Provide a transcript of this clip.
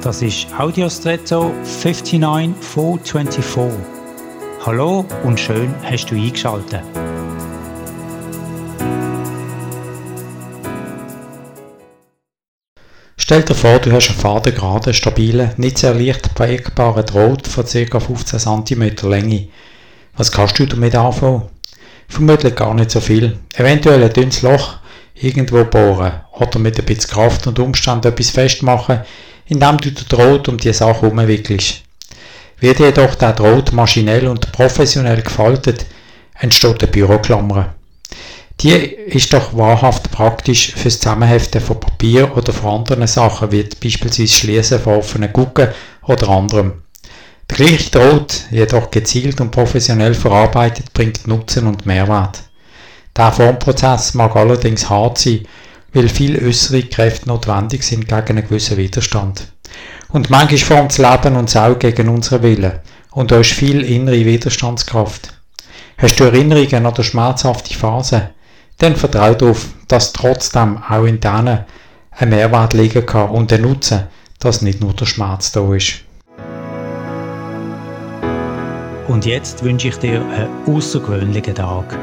Das ist Audiostretto 59424. Hallo und schön hast du eingeschaltet. Stell dir vor, du hast einen fadengraden, stabilen, nicht sehr leicht prägbaren Draht von ca. 15 cm Länge. Was kannst du damit anfangen? Vermutlich gar nicht so viel. Eventuell ein dünnes Loch irgendwo bohren oder mit ein bisschen Kraft und Umstand etwas festmachen, indem du den Draht um die Sache herumwickelst. Wird jedoch der Draht maschinell und professionell gefaltet, entsteht eine Büroklammer. Die ist doch wahrhaft praktisch fürs Zusammenheften von Papier oder von anderen Sachen, wie beispielsweise Schließen von offenen Gucken oder anderem. Der gleiche Draht, jedoch gezielt und professionell verarbeitet, bringt Nutzen und Mehrwert. Der Formprozess mag allerdings hart sein weil viele äußere Kräfte notwendig sind gegen einen gewissen Widerstand. Und manchmal formt das Leben uns auch gegen unseren Willen. Und da ist viel innere Widerstandskraft. Hast du Erinnerungen an schmerzhafte Phase? Dann vertrau darauf, dass trotzdem auch in denen ein Mehrwert liegen kann und der Nutzen, dass nicht nur der Schmerz da ist. Und jetzt wünsche ich dir einen außergewöhnlichen Tag.